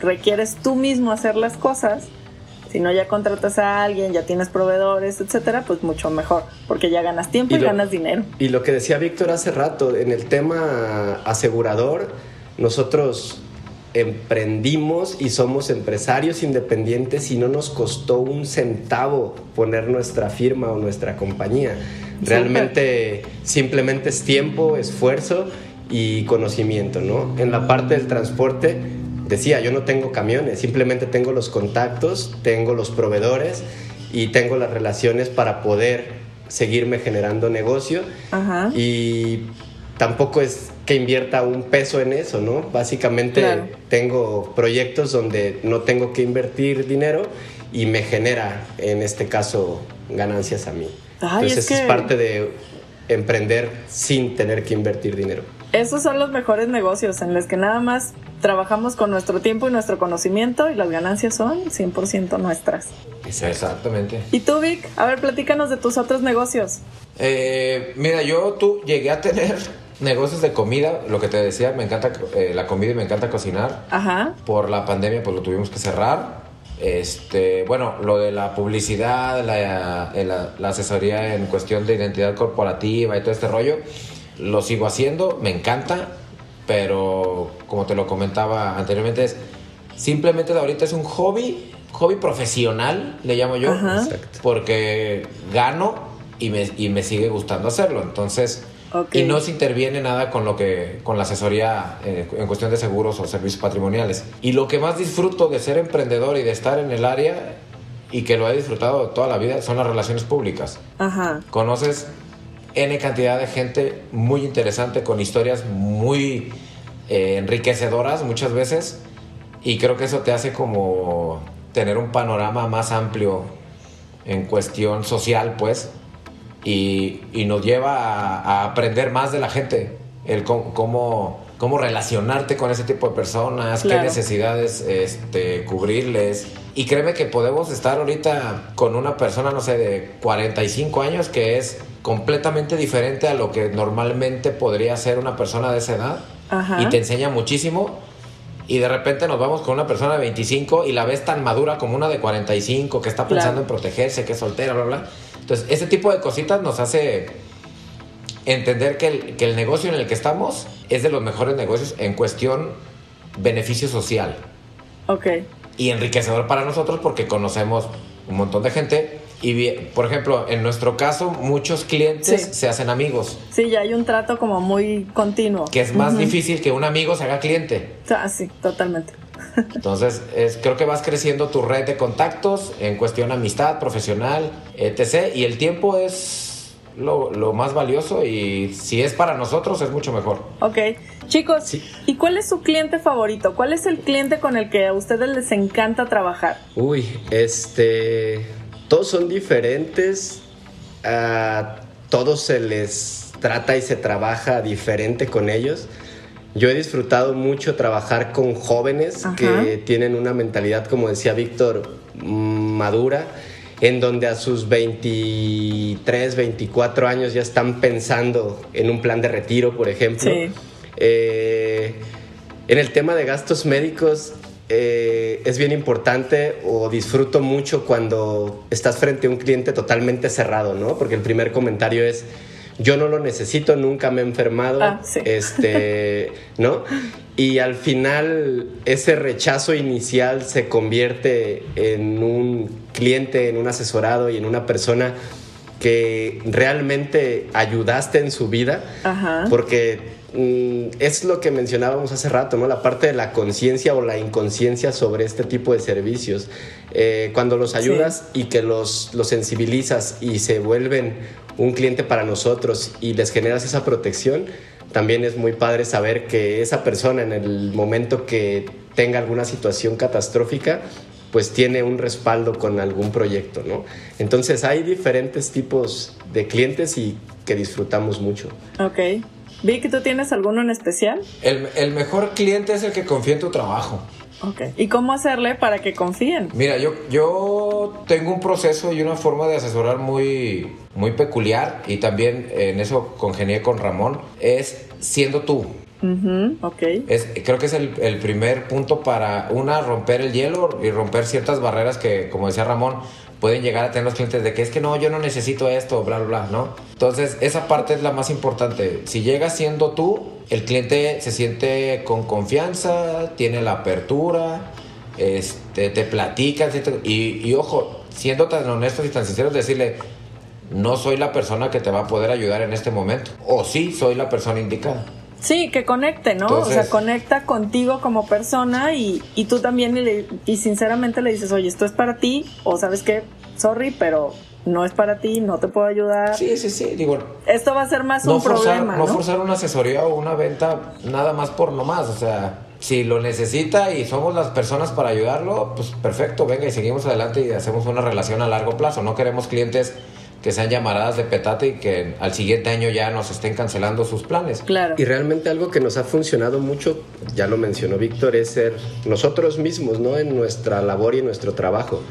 requieres tú mismo hacer las cosas, si no ya contratas a alguien, ya tienes proveedores, etcétera, pues mucho mejor, porque ya ganas tiempo y, ganas dinero. Y lo que decía Víctor hace rato, en el tema asegurador, nosotros emprendimos y somos empresarios independientes y no nos costó un centavo poner nuestra firma o nuestra compañía. Realmente simplemente es tiempo, esfuerzo y conocimiento, ¿no? En la parte del transporte, decía, yo no tengo camiones, simplemente tengo los contactos, tengo los proveedores y tengo las relaciones para poder seguirme generando negocio. Y tampoco es que invierta un peso en eso, ¿no? Básicamente tengo proyectos donde no tengo que invertir dinero y me genera, en este caso, ganancias a mí. Entonces es, parte de emprender sin tener que invertir dinero. Esos son los mejores negocios en los que nada más trabajamos con nuestro tiempo y nuestro conocimiento y las ganancias son 100% nuestras. Exactamente. ¿Y tú, Vic? A ver, platícanos de tus otros negocios. Eh, mira, yo tú llegué a tener negocios de comida, lo que te decía, me encanta eh, la comida y me encanta cocinar. Ajá. Por la pandemia, pues lo tuvimos que cerrar. Este, bueno, lo de la publicidad, la, asesoría en cuestión de identidad corporativa y todo este rollo, lo sigo haciendo, me encanta, pero como te lo comentaba anteriormente, es simplemente de ahorita es un hobby, hobby profesional, le llamo yo, porque gano y me, y me sigue gustando hacerlo. Entonces, y no se interviene nada con lo que con la asesoría eh, en cuestión de seguros o servicios patrimoniales. Y lo que más disfruto de ser emprendedor y de estar en el área y que lo he disfrutado toda la vida son las relaciones públicas. Ajá. Conoces N cantidad de gente muy interesante con historias muy eh, enriquecedoras muchas veces y creo que eso te hace como tener un panorama más amplio en cuestión social, pues, y, nos lleva a, aprender más de la gente, el cómo, cómo, relacionarte con ese tipo de personas, qué necesidades este, cubrirles. Y créeme que podemos estar ahorita con una persona, no sé, de 45 años que es completamente diferente a lo que normalmente podría ser una persona de esa edad y te enseña muchísimo. Y de repente nos vamos con una persona de 25 y la ves tan madura como una de 45 que está pensando en protegerse, que es soltera, bla, bla. Entonces, ese tipo de cositas nos hace entender que el, que el negocio en el que estamos es de los mejores negocios en cuestión beneficio social. Ok. Y enriquecedor para nosotros porque conocemos un montón de gente. Y, por ejemplo, en nuestro caso, muchos clientes se hacen amigos. Sí, ya hay un trato como muy continuo. Que es más difícil que un amigo se haga cliente. Ah, sí, totalmente. Entonces, es, creo que vas creciendo tu red de contactos en cuestión amistad, profesional, etc. Y el tiempo es lo, más valioso y si es para nosotros es mucho mejor. Ok. Chicos, ¿y cuál es su cliente favorito? ¿Cuál es el cliente con el que a ustedes les encanta trabajar? Uy, este... Todos son diferentes. A todos se les trata y se trabaja diferente con ellos. Yo he disfrutado mucho trabajar con jóvenes que tienen una mentalidad, como decía Víctor, madura, en donde a sus 23, 24 años ya están pensando en un plan de retiro, por ejemplo. Eh, en el tema de gastos médicos, eh, es bien importante o disfruto mucho cuando estás frente a un cliente totalmente cerrado, ¿no? Porque el primer comentario es yo no lo necesito, nunca me he enfermado, ah, este, ¿no? y al final ese rechazo inicial se convierte en un cliente, en un asesorado y en una persona que realmente ayudaste en su vida, porque mm, es lo que mencionábamos hace rato, ¿no? La parte de la conciencia o la inconsciencia sobre este tipo de servicios. Eh, cuando los ayudas y que los, los sensibilizas y se vuelven un cliente para nosotros y les generas esa protección, también es muy padre saber que esa persona en el momento que tenga alguna situación catastrófica, pues tiene un respaldo con algún proyecto, ¿no? Entonces hay diferentes tipos de clientes y que disfrutamos mucho. Ok. Vic, ¿tú tienes alguno en especial? El, el mejor cliente es el que confía en tu trabajo. Ok. ¿Y cómo hacerle para que confíen? Mira, yo, yo tengo un proceso y una forma de asesorar muy, muy peculiar y también en eso congenié con Ramón, es siendo tú. es, creo que es el, el, primer punto para, una, romper el hielo y romper ciertas barreras que, como decía Ramón, pueden llegar a tener los clientes de que es que no, yo no necesito esto, bla, bla, bla, ¿no? Entonces, esa parte es la más importante. Si llegas siendo tú, el cliente se siente con confianza, tiene la apertura, este, te platica, y, y ojo, siendo tan honestos y tan sinceros, decirle, no soy la persona que te va a poder ayudar en este momento, o sí soy la persona indicada. Sí, que conecte, ¿no? o sea, conecta contigo como persona y, y tú también y, y, sinceramente le dices, oye, esto es para ti, o sabes qué, sorry, pero no es para ti, no te puedo ayudar. Sí, sí, sí, digo. Esto va a ser más un problema. No, no forzar una asesoría o una venta nada más por nomás, o sea, si lo necesita y somos las personas para ayudarlo, pues perfecto, venga y seguimos adelante y hacemos una relación a largo plazo. No queremos clientes que sean llamaradas de petate y que al siguiente año ya nos estén cancelando sus planes. Claro. Y realmente algo que nos ha funcionado mucho, ya lo mencionó Víctor, es ser nosotros mismos, ¿no? En nuestra labor y en nuestro trabajo.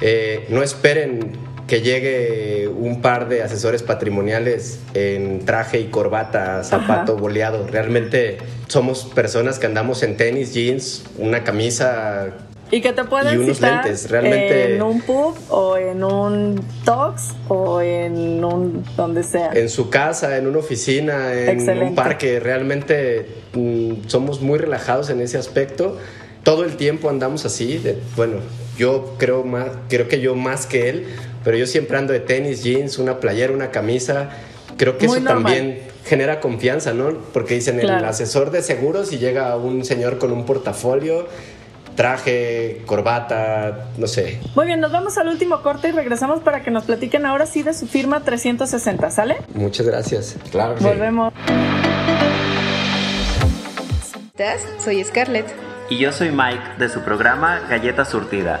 Eh, no esperen que llegue un par de asesores patrimoniales en traje y corbata, zapato boleado. Realmente somos personas que andamos en tenis, jeans, una camisa y que te pueden citar realmente en un pub o en un tox o en un donde sea. En su casa, en una oficina, en un parque. Realmente mm, somos muy relajados en ese aspecto. Todo el tiempo andamos así. De, bueno, yo creo más, creo que yo más que él, pero yo siempre ando de tenis, jeans, una playera, una camisa. Creo que eso también genera confianza, ¿no? Porque dicen el asesor de seguros y llega un señor con un portafolio traje, corbata, no sé. Muy bien, nos vamos al último corte y regresamos para que nos platiquen ahora sí de su firma 360, ¿sale? Muchas gracias. Claro que Volvemos. Soy Scarlett. Y yo soy Mike de su programa Galleta Surtida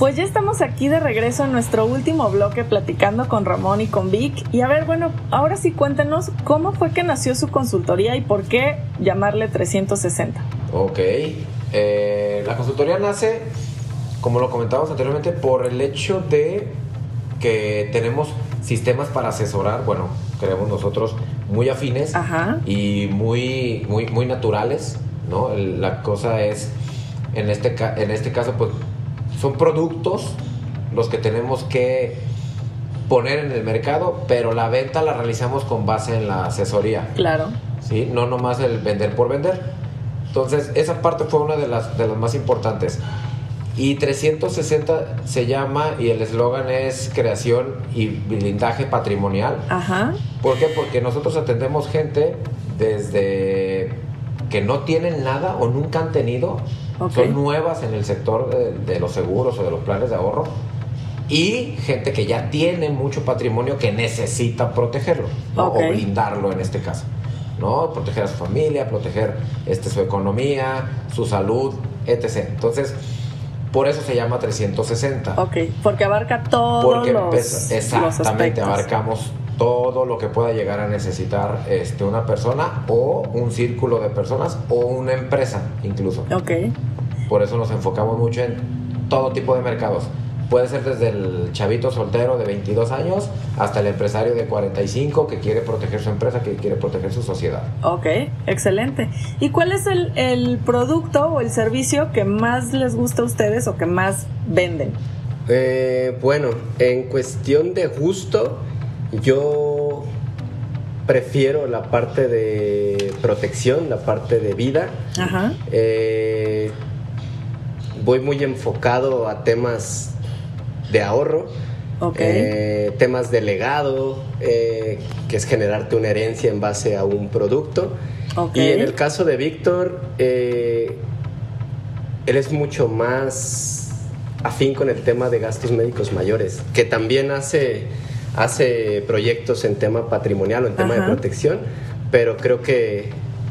Pues ya estamos aquí de regreso en nuestro último bloque platicando con Ramón y con Vic. Y a ver, bueno, ahora sí cuéntenos cómo fue que nació su consultoría y por qué llamarle 360. Ok, eh, la consultoría nace, como lo comentábamos anteriormente, por el hecho de que tenemos sistemas para asesorar, bueno, creemos nosotros muy afines y muy, muy, muy naturales, ¿no? La cosa es, en este, en este caso, pues son productos los que tenemos que poner en el mercado, pero la venta la realizamos con base en la asesoría. Claro. ¿Sí? No nomás el vender por vender. Entonces, esa parte fue una de las, de las más importantes. Y 360 se llama y el eslogan es creación y blindaje patrimonial. Ajá. ¿Por qué? Porque nosotros atendemos gente desde que no tienen nada o nunca han tenido son nuevas en el sector de, los seguros o de los planes de ahorro. Y gente que ya tiene mucho patrimonio que necesita protegerlo o blindarlo en este caso. ¿no? Proteger a su familia, proteger este, su economía, su salud, etc. Entonces, por eso se llama 360. Ok, porque abarca todos porque los, Exactamente, abarcamos todo lo que pueda llegar a necesitar este, una persona o un círculo de personas o una empresa incluso. Ok. Por eso nos enfocamos mucho en todo tipo de mercados. Puede ser desde el chavito soltero de 22 años hasta el empresario de 45 que quiere proteger su empresa, que quiere proteger su sociedad. Ok, excelente. ¿Y cuál es el, el producto o el servicio que más les gusta a ustedes o que más venden? Eh, bueno, en cuestión de gusto, yo prefiero la parte de protección, la parte de vida. Ajá. Eh, voy muy enfocado a temas de ahorro, eh, temas de legado, eh, que es generarte una herencia en base a un producto. Y en el caso de Víctor, eh, él es mucho más afín con el tema de gastos médicos mayores, que también hace, hace proyectos en tema patrimonial o en tema Ajá. de protección, pero creo que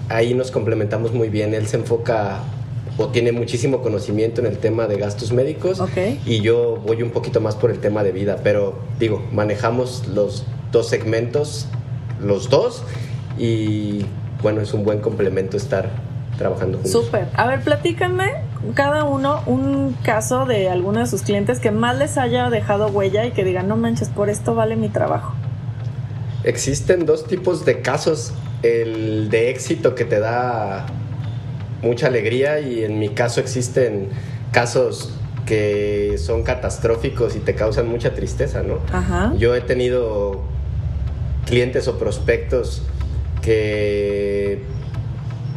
ahí nos complementamos muy bien. Él se enfoca o tiene muchísimo conocimiento en el tema de gastos médicos Ok. y yo voy un poquito más por el tema de vida, pero digo, manejamos los dos segmentos, los dos, y bueno, es un buen complemento estar trabajando juntos. Súper. A ver, platícanme cada uno un caso de alguno de sus clientes que más les haya dejado huella y que digan, no manches, por esto vale mi trabajo. Existen dos tipos de casos, el de éxito que te da mucha alegría y en mi caso existen casos que son catastróficos y te causan mucha tristeza, ¿no? Ajá. Yo he tenido clientes o prospectos que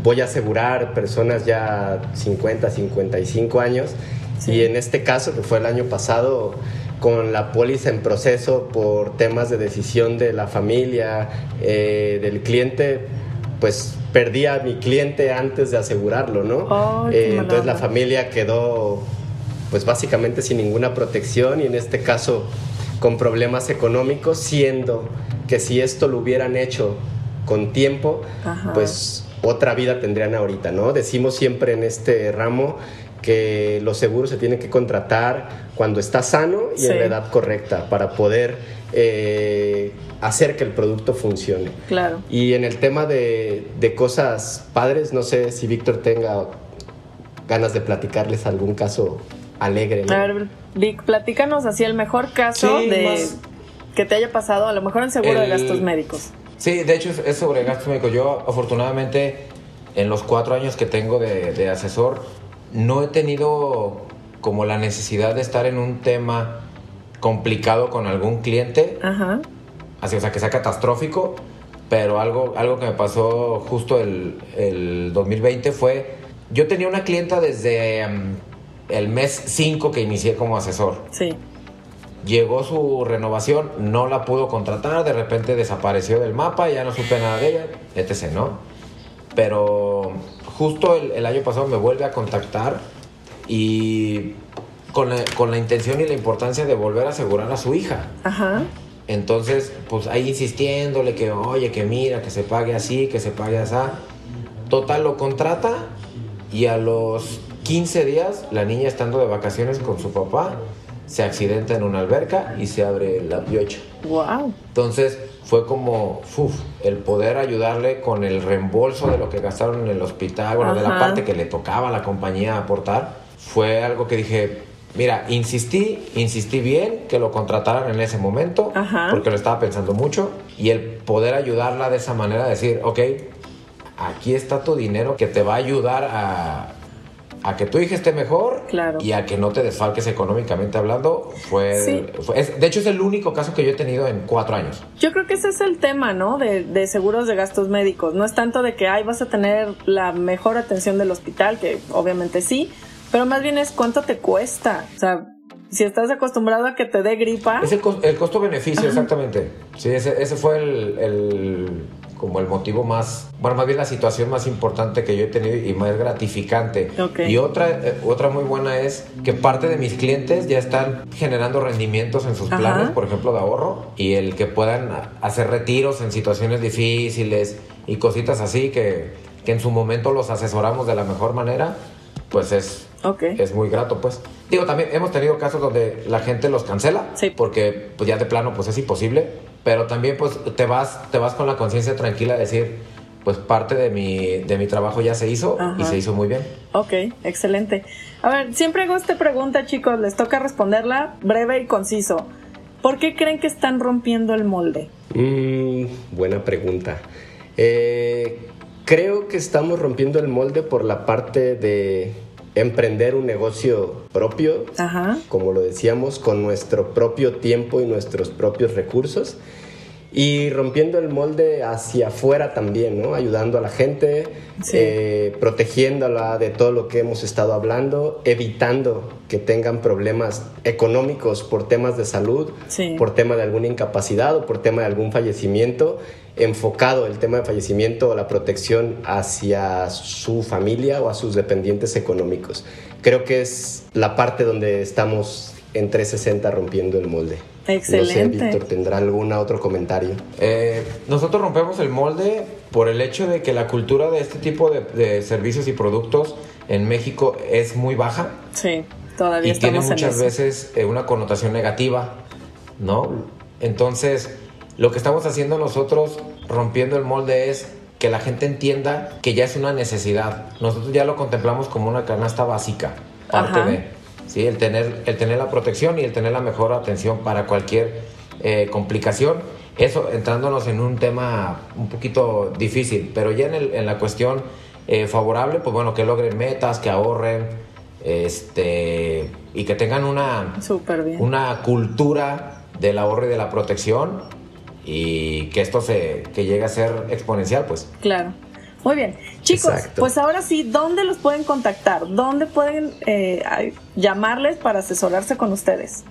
voy a asegurar personas ya 50, 55 años Sí. y en este caso que fue el año pasado con la póliza en proceso por temas de decisión de la familia, eh, del cliente, pues perdí a mi cliente antes de asegurarlo, ¿no? Qué Eh, entonces la familia quedó pues básicamente sin ninguna protección y en este caso con problemas económicos, siendo que si esto lo hubieran hecho con tiempo, Ajá. pues otra vida tendrían ahorita, ¿no? Decimos siempre en este ramo que los seguros se tienen que contratar cuando está sano y Sí. en la edad correcta para poder eh, hacer que el producto funcione. Claro. Y en el tema de, de cosas padres, no sé si Víctor tenga ganas de platicarles algún caso alegre. ¿no? A ver, Vic, platícanos así el mejor caso Sí, de más- que te haya pasado, a lo mejor en seguro de gastos médicos. Sí, de hecho es, es sobre gastos médicos. Yo afortunadamente en los cuatro años que tengo de, de asesor no he tenido como la necesidad de estar en un tema complicado con algún cliente, Ajá. así, o sea, que sea catastrófico, pero algo, algo que me pasó justo el, el 2020 fue, yo tenía una clienta desde mm, el mes 5 que inicié como asesor. Sí. Llegó su renovación, no la pudo contratar, de repente desapareció del mapa, ya no supe nada de ella, etc., ¿no? Pero justo el, el año pasado me vuelve a contactar y con la, con la intención y la importancia de volver a asegurar a su hija. Ajá. Entonces, pues ahí insistiéndole que, oye, que mira, que se pague así, que se pague así. Total, lo contrata y a los 15 días, la niña estando de vacaciones con su papá, se accidenta en una alberca y se abre la piocha. Wow. Entonces, fue como, uf, el poder ayudarle con el reembolso de lo que gastaron en el hospital, bueno, de la parte que le tocaba a la compañía aportar, fue algo que dije, mira, insistí, insistí bien que lo contrataran en ese momento, Ajá. porque lo estaba pensando mucho, y el poder ayudarla de esa manera, decir, ok, aquí está tu dinero que te va a ayudar a, a que tu hija esté mejor Claro. y a que no te desfalques económicamente hablando, fue, Sí. fue- es- de hecho es el único caso que yo he tenido en cuatro años. Yo creo que ese es el tema, ¿no? De, de seguros de gastos médicos. No es tanto de que, ay, vas a tener la mejor atención del hospital, que obviamente sí, pero más bien es cuánto te cuesta. O sea, si estás acostumbrado a que te dé gripa, Es el, cos- el costo-beneficio, exactamente. Sí, ese, ese fue el, el- como el motivo más, bueno, más bien la situación más importante que yo he tenido y más gratificante. Ok. Y otra, eh, otra muy buena es que parte de mis clientes ya están generando rendimientos en sus Ajá. planes, por ejemplo, de ahorro, y el que puedan hacer retiros en situaciones difíciles y cositas así que, que en su momento los asesoramos de la mejor manera, pues es, es muy grato, pues. Digo, también hemos tenido casos donde la gente los cancela, Sí. porque pues ya de plano pues es imposible, pero también pues te vas, te vas con la conciencia tranquila de decir, pues parte de mi, de mi trabajo ya se hizo y se hizo muy bien. Ok, excelente. A ver, siempre hago esta pregunta, chicos, les toca responderla breve y conciso. ¿Por qué creen que están rompiendo el molde? Mm, buena pregunta. Eh, creo que estamos rompiendo el molde por la parte de emprender un negocio propio, Ajá. como lo decíamos, con nuestro propio tiempo y nuestros propios recursos. Y rompiendo el molde hacia afuera también, ¿no? Ayudando a la gente, Sí. eh, protegiéndola de todo lo que hemos estado hablando, evitando que tengan problemas económicos por temas de salud, Sí. por tema de alguna incapacidad o por tema de algún fallecimiento, enfocado el tema de fallecimiento o la protección hacia su familia o a sus dependientes económicos. Creo que es la parte donde estamos en 360 rompiendo el molde. No sé, Excelente. Víctor, ¿tendrá algún otro comentario? Eh, nosotros rompemos el molde por el hecho de que la cultura de este tipo de, de servicios y productos en México es muy baja Sí, todavía y tiene en muchas eso. veces eh, una connotación negativa, ¿no? Entonces, lo que estamos haciendo nosotros rompiendo el molde es que la gente entienda que ya es una necesidad. Nosotros ya lo contemplamos como una canasta básica, parte Ajá. de, ¿sí? El tener, el tener la protección y el tener la mejor atención para cualquier eh, complicación. Eso entrándonos en un tema un poquito difícil, pero ya en, el- en la cuestión eh, favorable, pues bueno, que logren metas, que ahorren, este, y que tengan una, una cultura del ahorro y de la protección y que esto se que llegue a ser exponencial, pues. Claro. Muy bien. Chicos, Exacto. pues ahora sí, ¿dónde los pueden contactar? ¿Dónde pueden eh, llamarles para asesorarse con ustedes?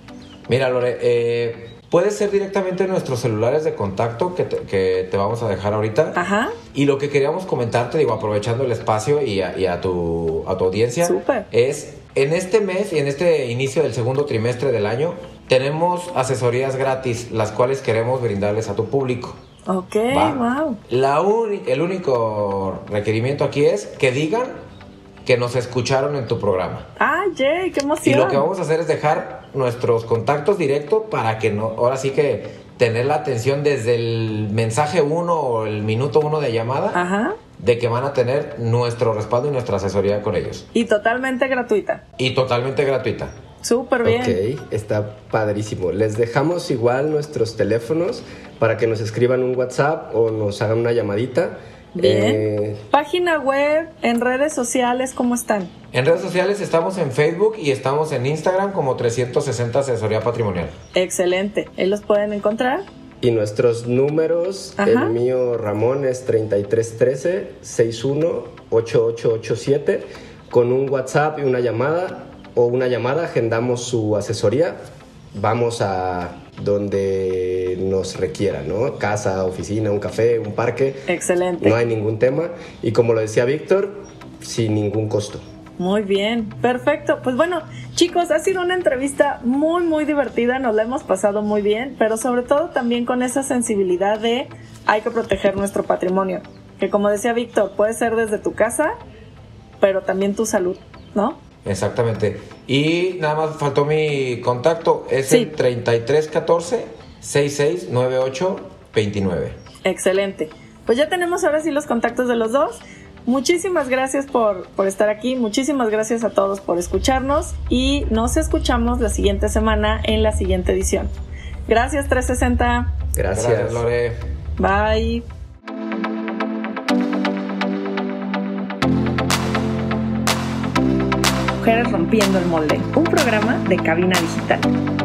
Mira, Lore, eh, puede ser directamente en nuestros celulares de contacto que te, que te vamos a dejar ahorita. Ajá. Y lo que queríamos comentarte, digo, aprovechando el espacio y a, y a tu, a tu audiencia, Súper. es en este mes y en este inicio del segundo trimestre del año, tenemos asesorías gratis, las cuales queremos brindarles a tu público. Ok, Va. wow. La el único requerimiento aquí es que digan que nos escucharon en tu programa. Ah, yay, qué Y emoción. lo que vamos a hacer es dejar nuestros contactos directos para que no, ahora sí que tener la atención desde el mensaje uno o el minuto uno de llamada Ajá. de que van a tener nuestro respaldo y nuestra asesoría con ellos. Y totalmente gratuita. Y totalmente gratuita. Súper bien. Ok, está padrísimo. Les dejamos igual nuestros teléfonos para que nos escriban un WhatsApp o nos hagan una llamadita. Bien. Eh, Página web, en redes sociales, ¿cómo están? En redes sociales estamos en Facebook y estamos en Instagram como 360 Asesoría Patrimonial. Excelente. Ahí los pueden encontrar. y nuestros números, Ajá. el mío Ramón es 3313-618887. Con un WhatsApp y una llamada o una llamada agendamos su asesoría. Vamos a donde nos requiera, ¿no? Casa, oficina, un café, un parque. Excelente. No hay ningún tema. Y como lo decía Víctor, sin ningún costo. Muy bien, perfecto. Pues bueno, chicos, ha sido una entrevista muy, muy divertida, nos la hemos pasado muy bien, pero sobre todo también con esa sensibilidad de hay que proteger nuestro patrimonio, que como decía Víctor, puede ser desde tu casa, pero también tu salud, ¿no? Exactamente. Y nada más faltó mi contacto, es Sí. el 3314 6698 29. Excelente. Pues ya tenemos ahora sí los contactos de los dos. Muchísimas gracias por, por estar aquí, muchísimas gracias a todos por escucharnos y nos escuchamos la siguiente semana en la siguiente edición. Gracias 360. Gracias. Gracias, Lore. Bye. Rompiendo el Molde, un programa de cabina digital.